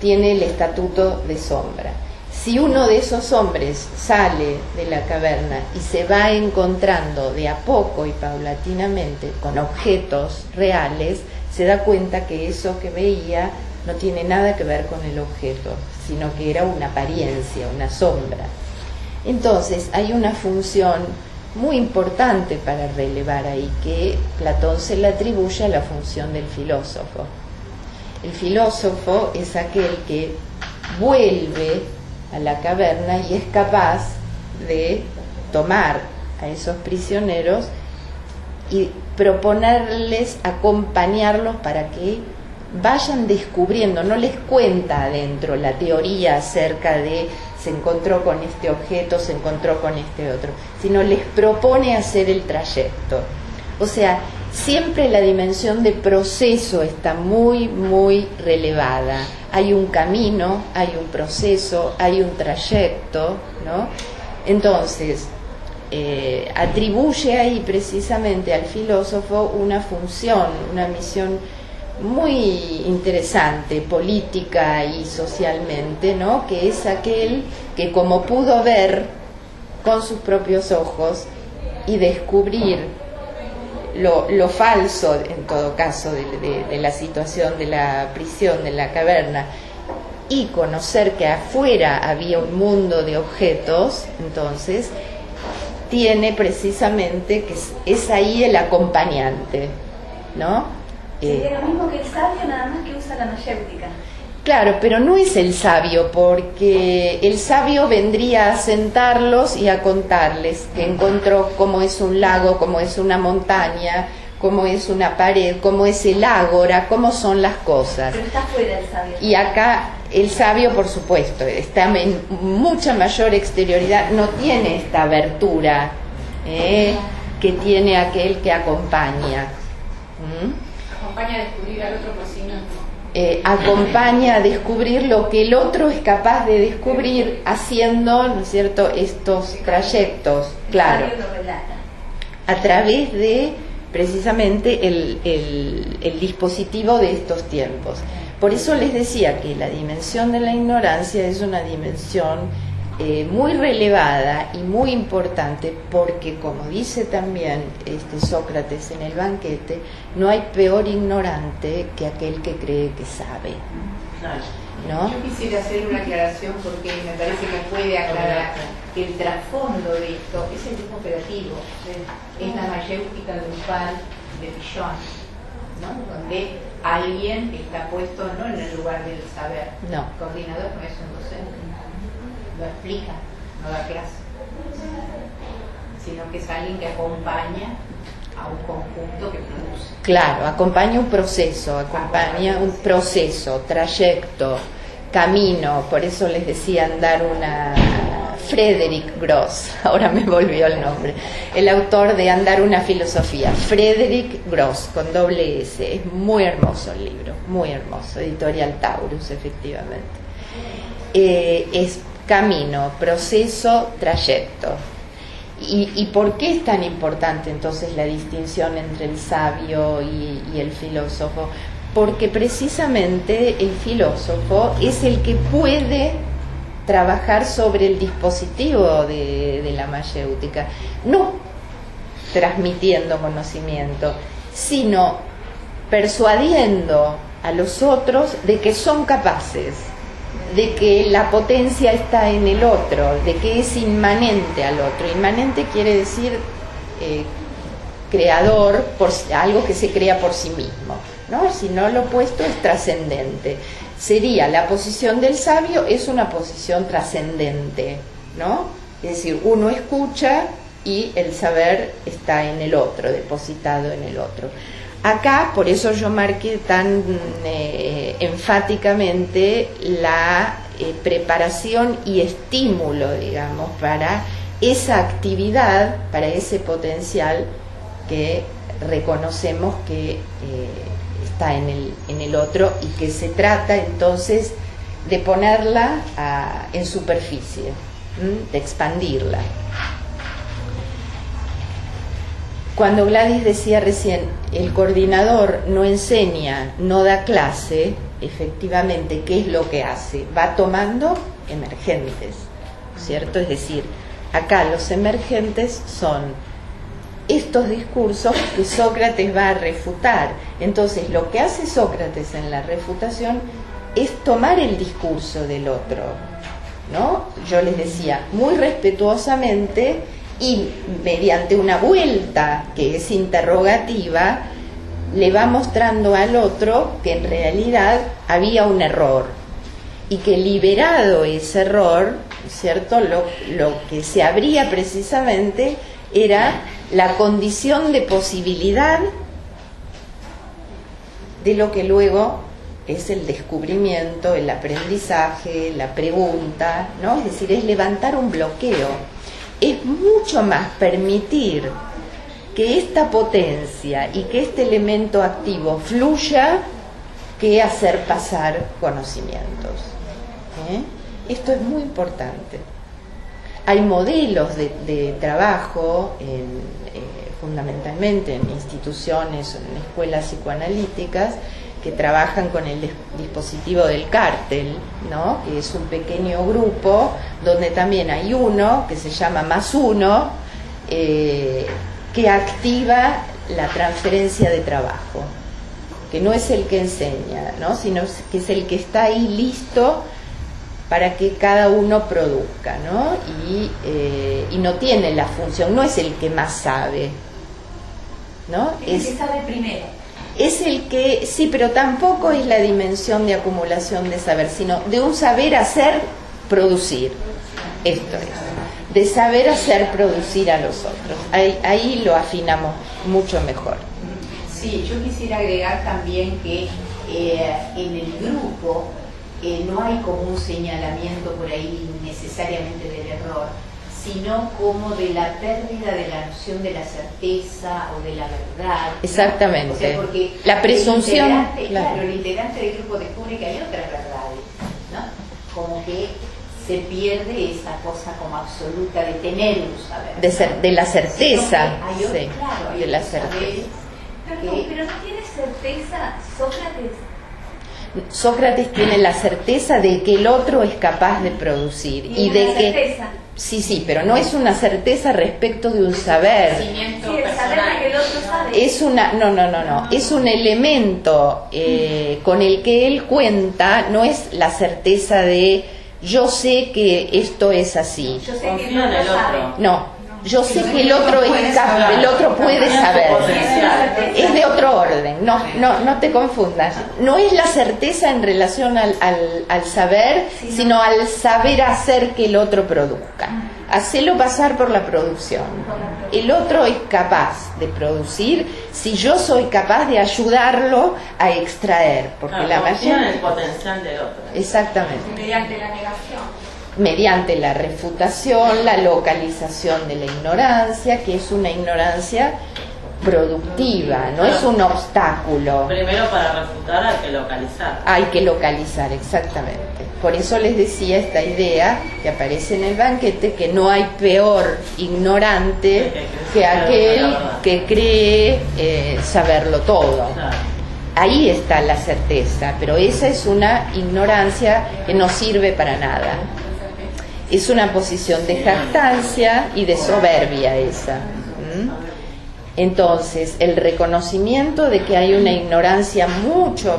tiene el estatuto de sombra. Si uno de esos hombres sale de la caverna y se va encontrando de a poco y paulatinamente con objetos reales, se da cuenta que eso que veía no tiene nada que ver con el objeto, sino que era una apariencia, una sombra. Entonces hay una función muy importante para relevar ahí, que Platón se le atribuye a la función del filósofo. El filósofo es aquel que vuelve a la caverna y es capaz de tomar a esos prisioneros y proponerles acompañarlos para que vayan descubriendo, no les cuenta adentro la teoría acerca de se encontró con este objeto, se encontró con este otro, sino les propone hacer el trayecto. O sea, siempre la dimensión de proceso está muy, muy relevada. Hay un camino, hay un proceso, hay un trayecto, ¿no? Entonces, eh, atribuye ahí precisamente al filósofo una función, una misión muy interesante política y socialmente, ¿no? Que es aquel que como pudo ver con sus propios ojos y descubrir lo, lo falso, en todo caso, de, de, de la situación de la prisión, de la caverna, y conocer que afuera había un mundo de objetos, entonces tiene precisamente que es, es ahí el acompañante, ¿no? Sería lo mismo que el sabio, nada más que usa la mayéutica. Claro, pero no es el sabio, porque el sabio vendría a sentarlos y a contarles que encontró cómo es un lago, cómo es una montaña, cómo es una pared, cómo es el ágora, cómo son las cosas. Pero está fuera el sabio. Y acá el sabio, por supuesto, está en mucha mayor exterioridad, no tiene esta abertura ¿eh? que tiene aquel que acompaña. ¿Mm? Acompaña a descubrir al otro por sí mismo. Eh, acompaña a descubrir lo que el otro es capaz de descubrir haciendo, ¿no es cierto?, estos trayectos, claro, a través de precisamente el, el- el dispositivo de estos tiempos. Por eso les decía que la dimensión de la ignorancia es una dimensión eh, muy relevada y muy importante porque, como dice también este Sócrates en el banquete, no hay peor ignorante que aquel que cree que sabe. ¿No? Yo quisiera hacer una aclaración porque me parece que puede aclarar que el trasfondo de esto es el mismo operativo, es la mayéutica grupal de ¿no? donde alguien está puesto no en el lugar del saber. No. Coordinador no es un docente, lo explica, no da clase, sino que es alguien que acompaña a un conjunto que produce. Claro, acompaña un proceso, acompaña un proceso, trayecto, camino, por eso les decía andar una Frederick Gross, ahora me volvió el nombre, el autor de Andar una filosofía, Frederick Gross, con doble S, es muy hermoso el libro, muy hermoso, editorial Taurus, efectivamente. Eh, es camino, proceso, trayecto. ¿Y, ¿Y por qué es tan importante entonces la distinción entre el sabio y, y el filósofo? Porque precisamente el filósofo es el que puede trabajar sobre el dispositivo de, de la mayéutica, no transmitiendo conocimiento, sino persuadiendo a los otros de que son capaces, de que la potencia está en el otro, de que es inmanente al otro. Inmanente quiere decir eh, creador, por, algo que se crea por sí mismo, ¿no? sino lo opuesto es trascendente. Sería la posición del sabio es una posición trascendente, ¿no? Es decir, uno escucha y el saber está en el otro, depositado en el otro. Acá, por eso yo marqué tan eh, enfáticamente la eh, preparación y estímulo, digamos, para esa actividad, para ese potencial que reconocemos que eh, está en el, en el, otro y que se trata entonces de ponerla en superficie, de expandirla. Cuando Gladys decía recién, el coordinador no enseña, no da clase, efectivamente, ¿qué es lo que hace? Va tomando emergentes, ¿cierto? Es decir, acá los emergentes son estos discursos que Sócrates va a refutar. Entonces, lo que hace Sócrates en la refutación es tomar el discurso del otro, ¿no? Yo les decía, muy respetuosamente y mediante una vuelta que es interrogativa, le va mostrando al otro que en realidad había un error y que liberado ese error, ¿cierto? Lo, lo que se abría precisamente era la condición de posibilidad de lo que luego es el descubrimiento, el aprendizaje, la pregunta, ¿no? Es decir, es levantar un bloqueo. Es mucho más permitir que esta potencia y que este elemento activo fluya que hacer pasar conocimientos. ¿eh? Esto es muy importante. Hay modelos de, trabajo, eh, fundamentalmente en instituciones en escuelas psicoanalíticas, que trabajan con el dispositivo del cártel, ¿no? que es un pequeño grupo donde también hay uno que se llama más uno, eh, que activa la transferencia de trabajo, que no es el que enseña, ¿no? sino que es el que está ahí listo para que cada uno produzca, ¿no? Y, eh, y no tiene la función, no es el que más sabe, ¿no? Es el que sabe primero. Es el que, sí, pero tampoco es la dimensión de acumulación de saber, sino de un saber hacer, producir. Esto es, de saber hacer producir a los otros. Ahí, ahí lo afinamos mucho mejor. Sí, yo quisiera agregar también que eh, en el grupo eh, no hay como un señalamiento por ahí necesariamente del error, sino como de la pérdida de la noción de la certeza o de la verdad. Exactamente. porque la presunción. claro. el integrante del grupo descubre que hay otras verdades, ¿no? Como que se pierde esa cosa como absoluta de tener un saber. De, ser, de la certeza. Hay sí, claro, de la certeza. Pero, pero no tiene certeza Sócrates Sócrates tiene la certeza de que el otro es capaz de producir y, de que certeza. Sí sí pero no es una certeza respecto de un saber. Sí, el saber que el otro sabe. es una no no no no. Es un elemento eh, con el que él cuenta no es la certeza de yo sé que esto es así yo sé que no lo sabe. no yo sé que el otro es el otro puede saber. Es de otro orden, no, no, no te confundas. No es la certeza en relación al, al, saber, sino al saber hacer que el otro produzca. Hacelo pasar por la producción. El otro es capaz de producir si yo soy capaz de ayudarlo a extraer. Porque la mayoría. el potencial del otro. Exactamente. Mediante la negación mediante la refutación, la localización de la ignorancia, que es una ignorancia productiva, no es un obstáculo. Primero para refutar hay que localizar. Hay que localizar, exactamente. Por eso les decía esta idea que aparece en el banquete, que no hay peor ignorante que aquel que cree eh, saberlo todo. Ahí está la certeza, pero esa es una ignorancia que no sirve para nada es una posición de jactancia y de soberbia esa. Entonces, el reconocimiento de que hay una ignorancia mucho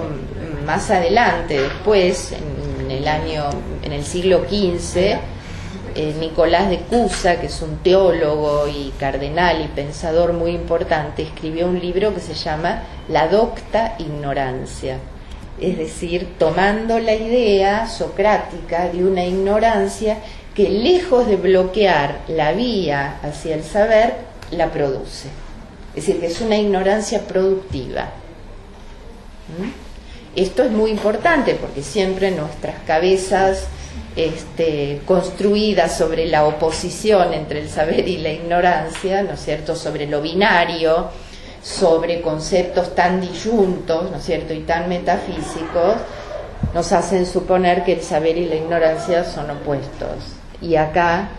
más adelante, después, en el año, en el siglo XV, eh, Nicolás de Cusa, que es un teólogo y cardenal y pensador muy importante, escribió un libro que se llama La docta ignorancia. Es decir, tomando la idea socrática de una ignorancia que lejos de bloquear la vía hacia el saber, la produce. Es decir, que es una ignorancia productiva. ¿Mm? Esto es muy importante porque siempre nuestras cabezas este, construidas sobre la oposición entre el saber y la ignorancia, ¿no es cierto?, sobre lo binario, sobre conceptos tan disyuntos, ¿no es cierto?, y tan metafísicos, nos hacen suponer que el saber y la ignorancia son opuestos. Y acá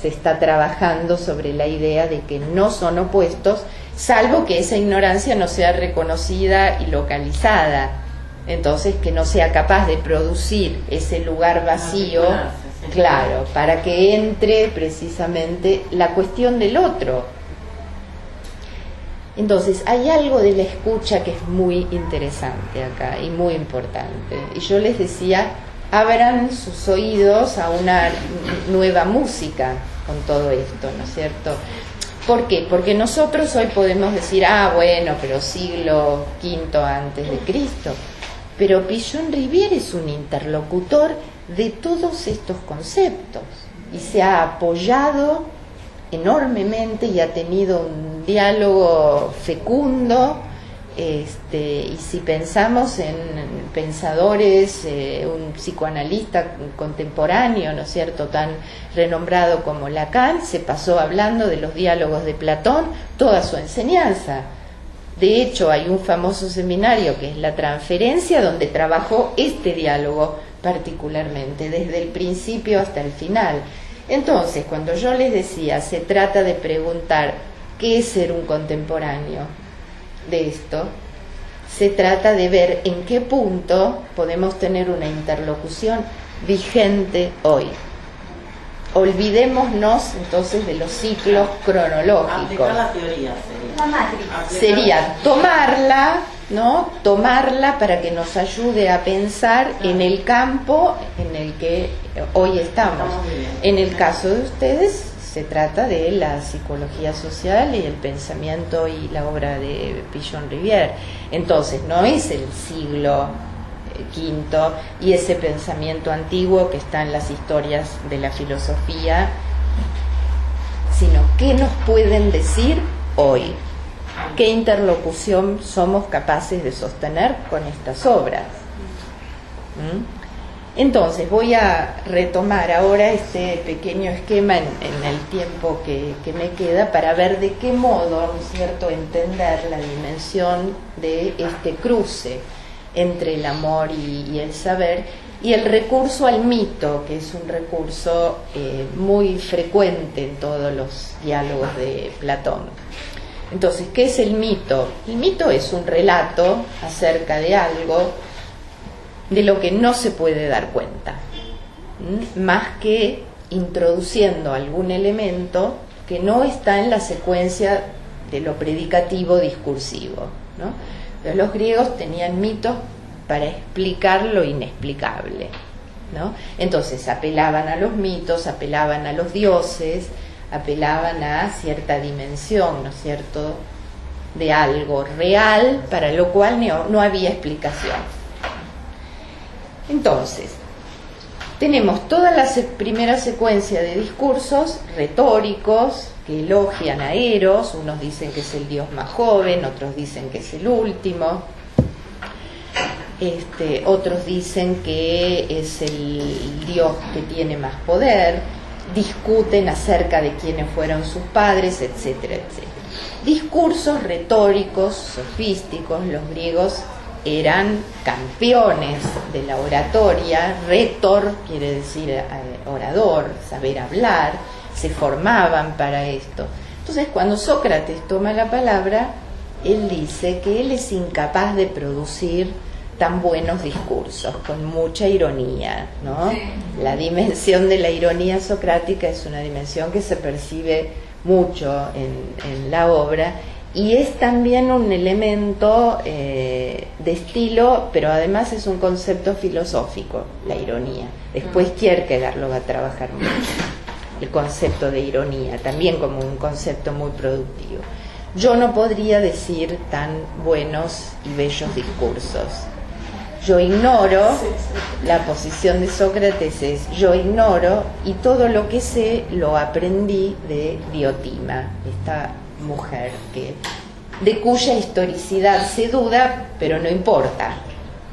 se está trabajando sobre la idea de que no son opuestos, salvo que esa ignorancia no sea reconocida y localizada. Entonces, que no sea capaz de producir ese lugar vacío, claro, para que entre precisamente la cuestión del otro. Entonces, hay algo de la escucha que es muy interesante acá y muy importante. Y yo les decía, abran sus oídos a una nueva música con todo esto, ¿no es cierto? ¿Por qué? Porque nosotros hoy podemos decir, ah, bueno, pero siglo V antes de Cristo. Pero Pillon Rivière es un interlocutor de todos estos conceptos y se ha apoyado enormemente y ha tenido un diálogo fecundo. Este, y si pensamos en pensadores, eh, un psicoanalista contemporáneo, ¿no es cierto?, tan renombrado como Lacan, se pasó hablando de los diálogos de Platón toda su enseñanza. De hecho, hay un famoso seminario que es la transferencia, donde trabajó este diálogo particularmente, desde el principio hasta el final. Entonces, cuando yo les decía, se trata de preguntar qué es ser un contemporáneo de esto, se trata de ver en qué punto podemos tener una interlocución vigente hoy. Olvidémonos entonces de los ciclos cronológicos. Aplicar la teoría sería. Sería tomarla, ¿no? Tomarla para que nos ayude a pensar en el campo en el que hoy estamos. En el caso de ustedes se trata de la psicología social y el pensamiento y la obra de Pichon Rivière. Entonces, no es el siglo eh, quinto y ese pensamiento antiguo que está en las historias de la filosofía, sino qué nos pueden decir hoy, qué interlocución somos capaces de sostener con estas obras. ¿Mm? Entonces voy a retomar ahora este pequeño esquema en, el tiempo que, me queda para ver de qué modo, ¿no es cierto?, entender la dimensión de este cruce entre el amor y, y el saber y el recurso al mito, que es un recurso eh, muy frecuente en todos los diálogos de Platón. Entonces, ¿qué es el mito? El mito es un relato acerca de algo de lo que no se puede dar cuenta, más que introduciendo algún elemento que no está en la secuencia de lo predicativo discursivo. ¿no? Los griegos tenían mitos para explicar lo inexplicable. Entonces apelaban a los mitos, apelaban a los dioses, apelaban a cierta dimensión, ¿no cierto?, de algo real para lo cual no había explicación. Entonces, tenemos toda la primera secuencia de discursos retóricos que elogian a Eros, unos dicen que es el dios más joven, otros dicen que es el último, este, otros dicen que es el dios que tiene más poder, discuten acerca de quiénes fueron sus padres, etcétera, etcétera. Discursos retóricos, sofísticos, los griegos eran campeones de la oratoria, retor quiere decir eh, orador, saber hablar, se formaban para esto. Entonces cuando Sócrates toma la palabra, él dice que él es incapaz de producir tan buenos discursos, con mucha ironía, ¿no? La dimensión de la ironía socrática es una dimensión que se percibe mucho en, en la obra y es también un elemento eh, de estilo, pero además es un concepto filosófico, la ironía. Después Kierkegaard lo va a trabajar mucho, el concepto de ironía, también como un concepto muy productivo. Yo no podría decir tan buenos y bellos discursos. Yo ignoro, la posición de Sócrates es yo ignoro y todo lo que sé lo aprendí de Diotima, esta mujer que de cuya historicidad se duda, pero no importa.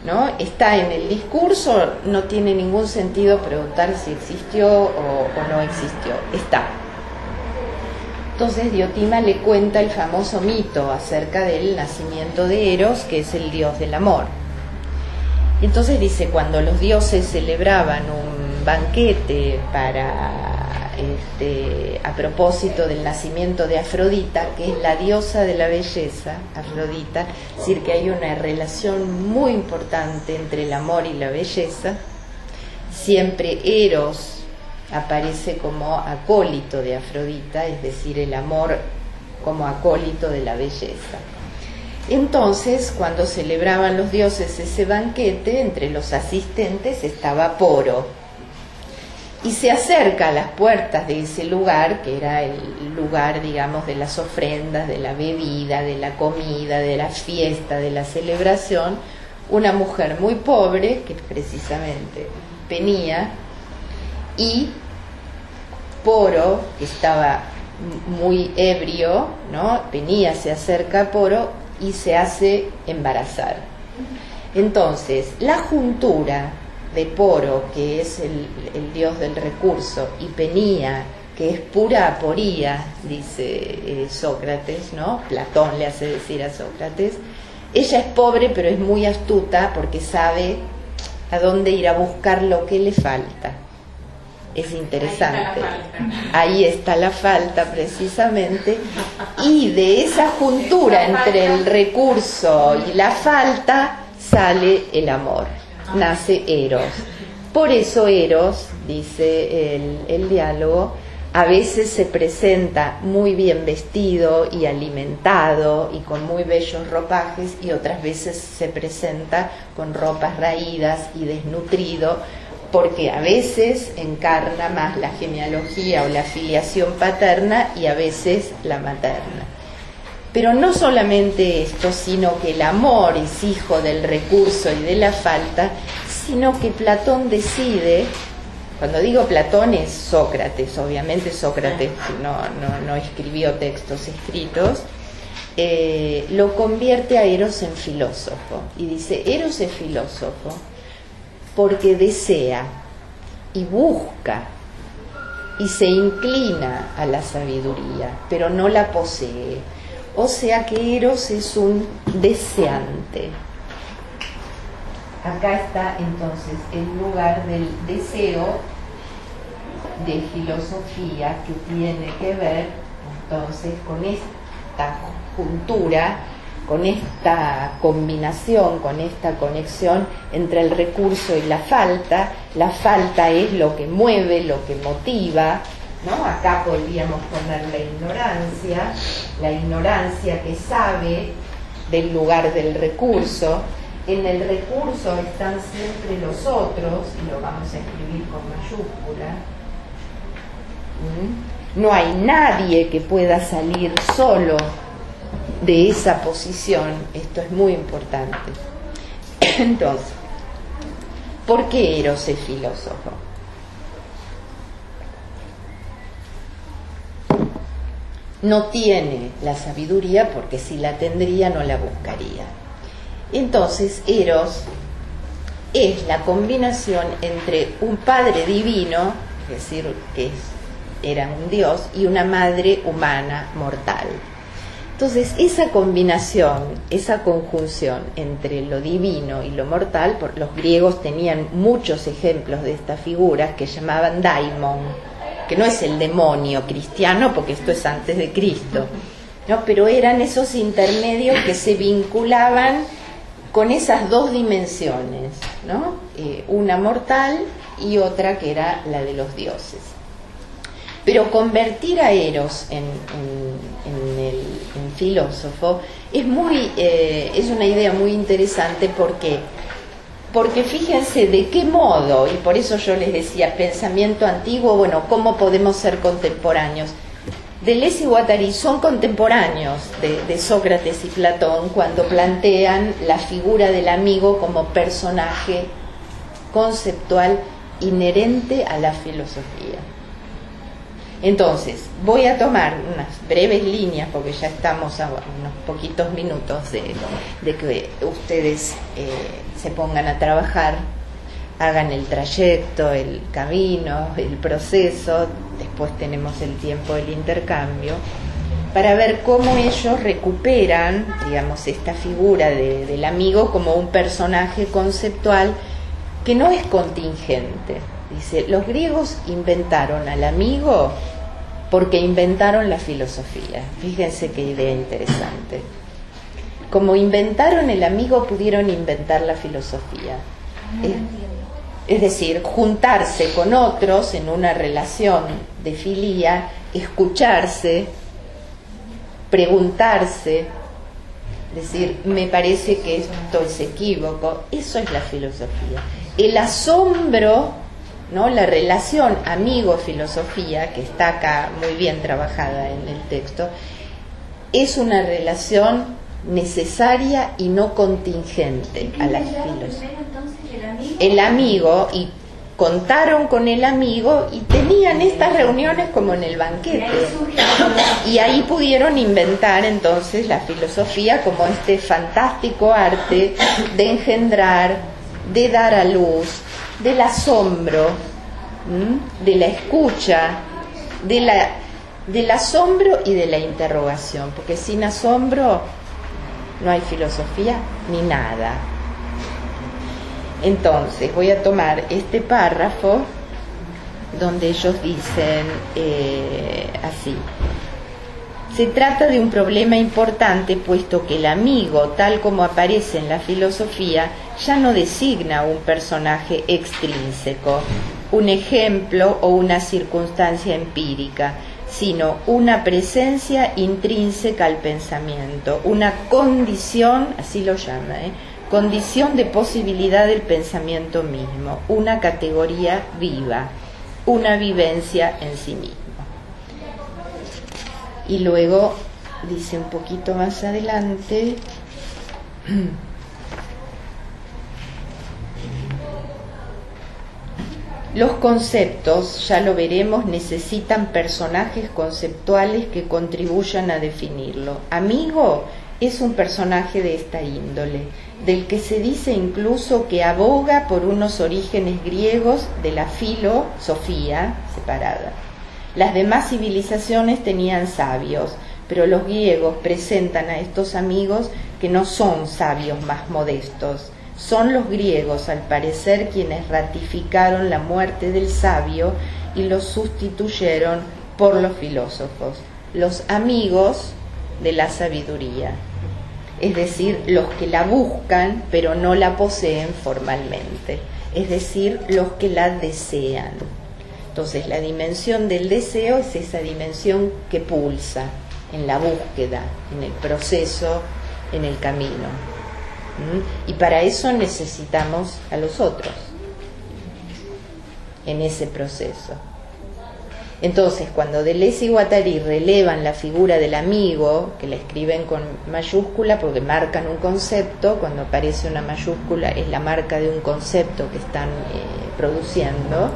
¿no? Está en el discurso, no tiene ningún sentido preguntar si existió o, o no existió. Está. Entonces Diotima le cuenta el famoso mito acerca del nacimiento de Eros, que es el dios del amor. Entonces dice, cuando los dioses celebraban un banquete para este, a propósito del nacimiento de Afrodita, que es la diosa de la belleza, Afrodita, es decir, que hay una relación muy importante entre el amor y la belleza. Siempre Eros aparece como acólito de Afrodita, es decir, el amor como acólito de la belleza. Entonces, cuando celebraban los dioses ese banquete, entre los asistentes estaba Poro, y se acerca a las puertas de ese lugar, que era el lugar, digamos, de las ofrendas, de la bebida, de la comida, de la fiesta, de la celebración, una mujer muy pobre, que precisamente venía, y Poro, que estaba muy ebrio, ¿no? Venía, se acerca a Poro y se hace embarazar. Entonces, la juntura de Poro, que es el, el, dios del recurso, y Penía, que es pura aporía, dice eh, Sócrates, ¿no? Platón le hace decir a Sócrates. Ella es pobre, pero es muy astuta porque sabe a dónde ir a buscar lo que le falta. Es interesante. Ahí está la falta, precisamente. Y de esa juntura entre el recurso y la falta sale el amor nace Eros. Por eso Eros, dice el, el, diálogo, a veces se presenta muy bien vestido y alimentado y con muy bellos ropajes y otras veces se presenta con ropas raídas y desnutrido porque a veces encarna más la genealogía o la filiación paterna y a veces la materna. Pero no solamente esto, sino que el amor es hijo del recurso y de la falta, sino que Platón decide, cuando digo Platón es Sócrates, obviamente Sócrates no, no, no escribió textos escritos, eh, lo convierte a Eros en filósofo. Y dice, Eros es filósofo porque desea y busca y se inclina a la sabiduría, pero no la posee o sea que Eros es un deseante. Acá está entonces el lugar del deseo de filosofía que tiene que ver entonces con esta juntura, con esta combinación, con esta conexión entre el recurso y la falta. La falta es lo que mueve, lo que motiva, ¿no? Acá podríamos poner la ignorancia, la ignorancia que sabe del lugar del recurso. En el recurso están siempre los otros, y lo vamos a escribir con mayúscula. ¿Mm? No hay nadie que pueda salir solo de esa posición. Esto es muy importante. Entonces, ¿por qué Eros es filósofo? No tiene la sabiduría porque si la tendría no la buscaría. Entonces Eros es la combinación entre un padre divino, es decir, que era un dios, y una madre humana mortal. Entonces, esa combinación, esa conjunción entre lo divino y lo mortal, los griegos tenían muchos ejemplos de esta figura que llamaban daimon, que no es el demonio cristiano, porque esto es antes de Cristo, ¿no? pero eran esos intermedios que se vinculaban con esas dos dimensiones, ¿no? Eh, una mortal y otra que era la de los dioses. Pero convertir a Eros en, filósofo, es, muy, eh, es una idea muy interesante porque, porque fíjense de qué modo, y por eso yo les decía, pensamiento antiguo, bueno, ¿cómo podemos ser contemporáneos? Deleuze y Guattari son contemporáneos de, de, Sócrates y Platón cuando plantean la figura del amigo como personaje conceptual inherente a la filosofía. Entonces, voy a tomar unas breves líneas, porque ya estamos a unos poquitos minutos de, que ustedes eh, se pongan a trabajar, hagan el trayecto, el camino, el proceso, después tenemos el tiempo del intercambio, para ver cómo ellos recuperan, digamos, esta figura de, del amigo como un personaje conceptual que no es contingente. Dice, los griegos inventaron al amigo porque inventaron la filosofía. Fíjense qué idea interesante. Como inventaron el amigo, pudieron inventar la filosofía. Es, es decir, juntarse con otros en una relación de filía, escucharse, preguntarse, decir, me parece que esto es equívoco, eso es la filosofía. El asombro ¿no? La relación amigo-filosofía, que está acá muy bien trabajada en el texto, es una relación necesaria y no contingente a la filosofía. El amigo, y contaron con el amigo y tenían estas reuniones como en el banquete. Y ahí pudieron inventar entonces la filosofía como este fantástico arte de engendrar, de dar a luz, del asombro, de la escucha, del asombro y de la interrogación, porque sin asombro no hay filosofía ni nada. Entonces voy a tomar este párrafo donde ellos dicen eh, así. Se trata de un problema importante puesto que el amigo, tal como aparece en la filosofía, ya no designa un personaje extrínseco, un ejemplo o una circunstancia empírica, sino una presencia intrínseca al pensamiento, una condición, así lo llama, ¿eh? condición de posibilidad del pensamiento mismo, una categoría viva, una vivencia en sí mismo. Y luego dice un poquito más adelante, los conceptos, ya lo veremos, necesitan personajes conceptuales que contribuyan a definirlo. Amigo es un personaje de esta índole, del que se dice incluso que aboga por unos orígenes griegos de la filosofía separada. Las demás civilizaciones tenían sabios, pero los griegos presentan a estos amigos que no son sabios más modestos. Son los griegos, al parecer, quienes ratificaron la muerte del sabio y los sustituyeron por los filósofos, los amigos de la sabiduría, es decir, los que la buscan pero no la poseen formalmente, es decir, los que la desean. Entonces la dimensión del deseo es esa dimensión que pulsa en la búsqueda, en el proceso, en el camino. Y para eso necesitamos a los otros en ese proceso. Entonces, cuando Deleuze y Guattari relevan la figura del amigo, que la escriben con mayúscula porque marcan un concepto, cuando aparece una mayúscula es la marca de un concepto que están eh, produciendo,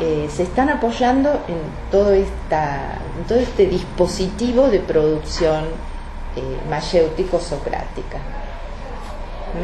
eh, se están apoyando en todo, esta, este dispositivo de producción eh, mayéutico-socrática.